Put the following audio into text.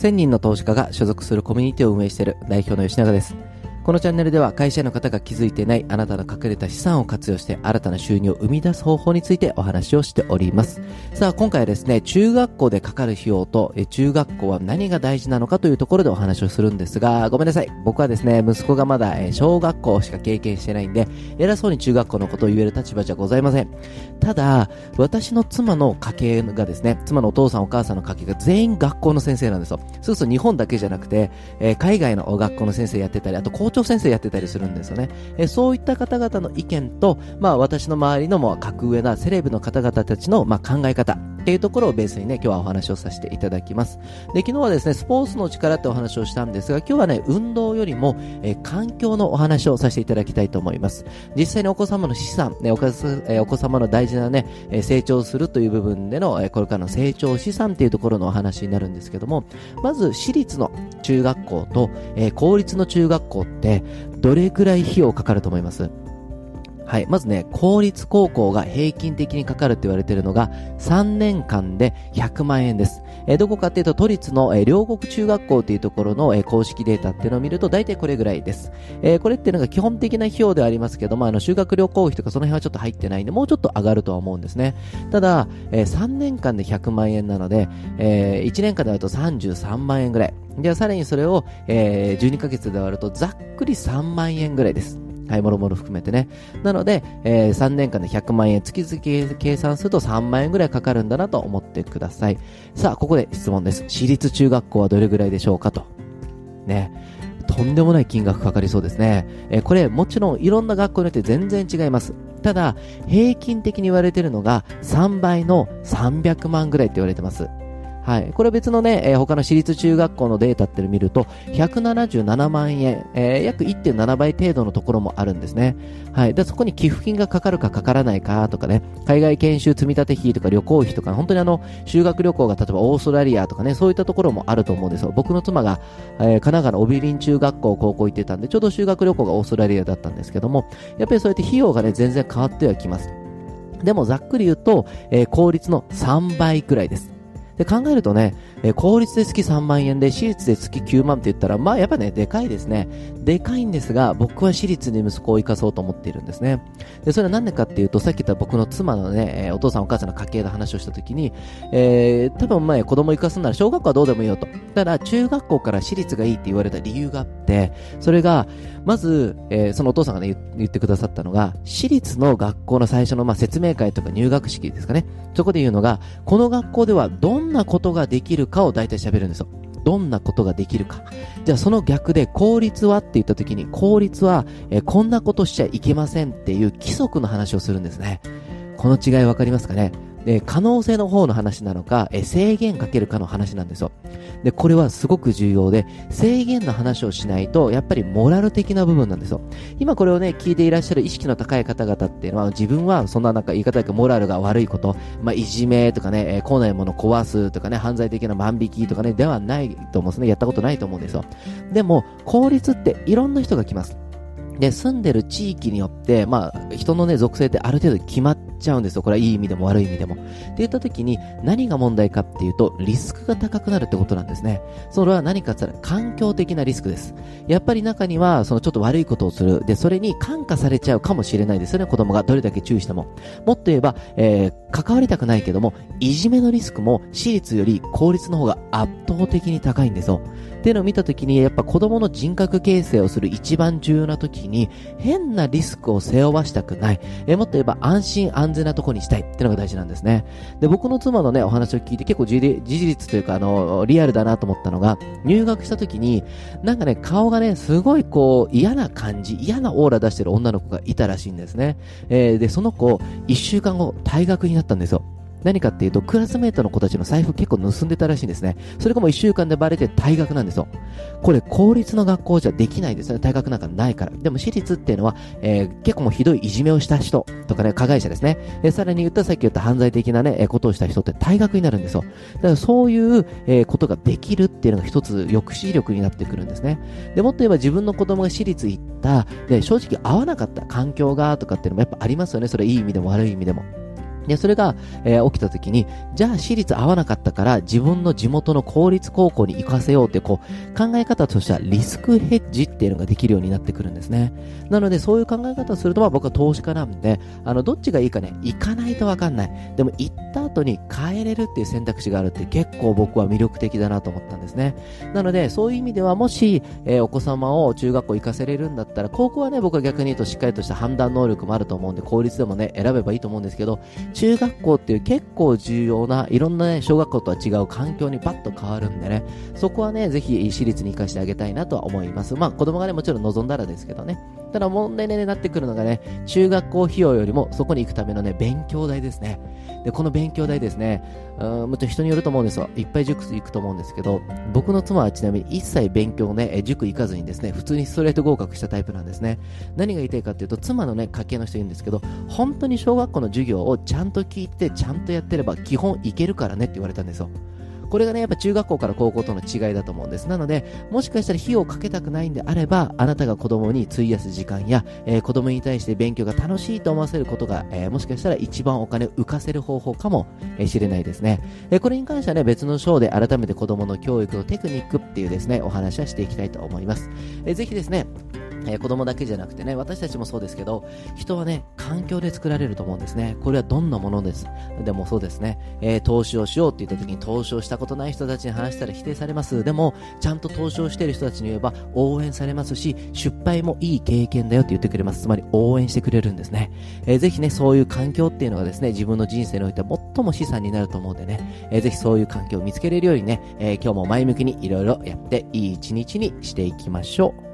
1000人の投資家が所属するコミュニティを運営している代表の吉永です。このチャンネルでは会社の方が気づいてないあなたの隠れた資産を活用して新たな収入を生み出す方法についてお話をしております。さあ今回はですね、中学校でかかる費用と中学校は何が大事なのかというところでお話をするんですが、ごめんなさい。僕はですね、息子がまだ小学校しか経験してないんで、偉そうに中学校のことを言える立場じゃございません。ただ、私の妻の家系がですね、妻のお父さんお母さんの家系が全員学校の先生なんですよ。そうすると日本だけじゃなくて、え、海外の学校の先生やってたり、あと校長先生やってたりするんですよね。えそういった方々の意見と、まあ私の周りのもう格上なセレブの方々たちの、まあ、考え方っていうところをベースにね、今日はお話をさせていただきます。で、昨日はですね、スポーツの力ってお話をしたんですが、今日はね、運動よりも、え環境のお話をさせていただきたいと思います。実際にお子様の資産、ね、おかすえお子様の大事なね、え成長するという部分での、えこれからの成長資産っていうところのお話になるんですけども、まず私立の中学校と、え公立の中学校ってどれくらい費用かかると思います？はい。まずね、公立高校が平均的にかかるって言われているのが3年間で100万円です。えー、どこかっていうと都立の、えー、両国中学校っていうところの、えー、公式データっていうのを見ると大体これぐらいです。え、これっていうのが基本的な費用ではありますけども、あの修学旅行費とかその辺はちょっと入ってないんで、もうちょっと上がるとは思うんですね。ただ、え、3年間で100万円なので、え、1年間で割ると33万円ぐらい。ではさらにそれを、えー、12ヶ月で割るとざっくり3万円ぐらいです。はい、もろもろ含めてね。なので、えー、3年間で100万円、月々計算すると3万円ぐらいかかるんだなと思ってください。さあ、ここで質問です。私立中学校はどれぐらいでしょうかと。ね。とんでもない金額かかりそうですね。えー、これ、もちろんいろんな学校によって全然違います。ただ、平均的に言われてるのが3倍の300万ぐらいって言われてます。はい。これは別のね、えー、他の私立中学校のデータって見ると、177万円、えー、約1.7倍程度のところもあるんですね。はい。で、そこに寄付金がかかるかかからないかとかね、海外研修積立費とか旅行費とか、本当にあの、修学旅行が例えばオーストラリアとかね、そういったところもあると思うんですよ。僕の妻が、えー、神奈川の帯林中学校、高校行ってたんで、ちょうど修学旅行がオーストラリアだったんですけども、やっぱりそうやって費用がね、全然変わってはきます。でもざっくり言うと、えー、公立の3倍くらいです。で考えるとね、えー、公立で月3万円で私立で月9万って言ったら、まあやっぱね、でかいですね。でかいんですが、僕は私立に息子を生かそうと思っているんですね。で、それはなんでかっていうと、さっき言った僕の妻のね、えー、お父さんお母さんの家系の話をしたときに、えー、多分前子供を生かすなら小学校はどうでもいいよと。ただ、中学校から私立がいいって言われた理由があって、それが、まず、えー、そのお父さんがね、言ってくださったのが、私立の学校の最初の、まあ、説明会とか入学式ですかね。そこで言うのが、この学校ではどんなことができるかを大体喋るんですよ。どんなことができるか。じゃあその逆で効率はって言った時に効率は、え、こんなことしちゃいけませんっていう規則の話をするんですね。この違いわかりますかね？で、可能性の方の話なのか、え制限かけるかの話なんですよ。で、これはすごく重要で、制限の話をしないと、やっぱりモラル的な部分なんですよ。今これをね、聞いていらっしゃる意識の高い方々っていうのは、自分はそんななんか言い方がモラルが悪いこと、まあ、いじめとかね、えー、来ないもの壊すとかね、犯罪的な万引きとかね、ではないと思うんですね。やったことないと思うんですよ。でも、効率っていろんな人が来ます。で、住んでる地域によって、まあ、人のね、属性ってある程度決まってちゃうんですよ。これはいい意味でも悪い意味でも。って言った時に、何が問題かっていうと、リスクが高くなるってことなんですね。それは何かって言ったら、環境的なリスクです。やっぱり中には、そのちょっと悪いことをする。で、それに感化されちゃうかもしれないですよね。子供がどれだけ注意しても。もっと言えば、えー、関わりたくないけども、いじめのリスクも私立より公立の方が圧倒的に高いんですよ。っていうのを見たときに、やっぱ子供の人格形成をする一番重要なときに、変なリスクを背負わしたくない。えもっと言えば安心安安全なとこにしたいっていうのが大事なんですね。で、僕の妻のね、お話を聞いて結構事実というか、あの、リアルだなと思ったのが、入学した時に、なんかね、顔がね、すごいこう、嫌な感じ、嫌なオーラ出してる女の子がいたらしいんですね。えー、で、その子、1週間後、退学になったんですよ。何かっていうと、クラスメートの子たちの財布結構盗んでたらしいんですね。それがもう一週間でバレて退学なんですよ。これ、公立の学校じゃできないですね。退学なんかないから。でも私立っていうのは、えー、結構もうひどいいじめをした人とかね、加害者ですね。えさらに言ったさっき言った犯罪的なね、えことをした人って退学になるんですよ。だからそういう、えー、ことができるっていうのが一つ抑止力になってくるんですね。で、もっと言えば自分の子供が私立行った、で、正直合わなかった環境がとかっていうのもやっぱありますよね。それいい意味でも悪い意味でも。で、それが、えー、起きた時に、じゃあ私立合わなかったから自分の地元の公立高校に行かせようって、こう、考え方としてはリスクヘッジっていうのができるようになってくるんですね。なので、そういう考え方をすると、まあ僕は投資家なんで、あの、どっちがいいかね、行かないとわかんない。でも行った後に帰れるっていう選択肢があるって結構僕は魅力的だなと思ったんですね。なので、そういう意味では、もし、えー、お子様を中学校行かせれるんだったら、高校はね、僕は逆に言うとしっかりとした判断能力もあると思うんで、公立でもね、選べばいいと思うんですけど、中学校っていう結構重要ないろんなね、小学校とは違う環境にパッと変わるんでね、そこはね、ぜひ私立に行かしてあげたいなとは思います。まあ子供がね、もちろん望んだらですけどね。ただ問題になってくるのがね、中学校費用よりもそこに行くためのね、勉強代ですね。で、この勉強代ですね、うん、もちろん人によると思うんですよ。いっぱい塾行くと思うんですけど、僕の妻はちなみに一切勉強ね、塾行かずにですね、普通にストレート合格したタイプなんですね。何が言いたいかっていうと、妻のね、家系の人言うんですけど、本当に小学校の授業をちゃんと聞いて、ちゃんとやってれば基本いけるからねって言われたんですよ。これがね、やっぱ中学校から高校との違いだと思うんです。なので、もしかしたら費用をかけたくないんであれば、あなたが子供に費やす時間や、えー、子供に対して勉強が楽しいと思わせることが、えー、もしかしたら一番お金を浮かせる方法かもしれないですね。え、これに関してはね、別の章で改めて子供の教育のテクニックっていうですね、お話はしていきたいと思います。えー、ぜひですね、えー、子供だけじゃなくてね、私たちもそうですけど、人はね、環境で作られると思うんですね。これはどんなものです？でもそうですね、えー、投資をしようって言った時に投資をしたことない人たちに話したら否定されます。でも、ちゃんと投資をしている人たちに言えば応援されますし、失敗もいい経験だよって言ってくれます。つまり応援してくれるんですね。えー、ぜひね、そういう環境っていうのがですね、自分の人生においては最も資産になると思うんでね、えー、ぜひそういう環境を見つけれるようにね、えー、今日も前向きにいろいろやっていい一日にしていきましょう。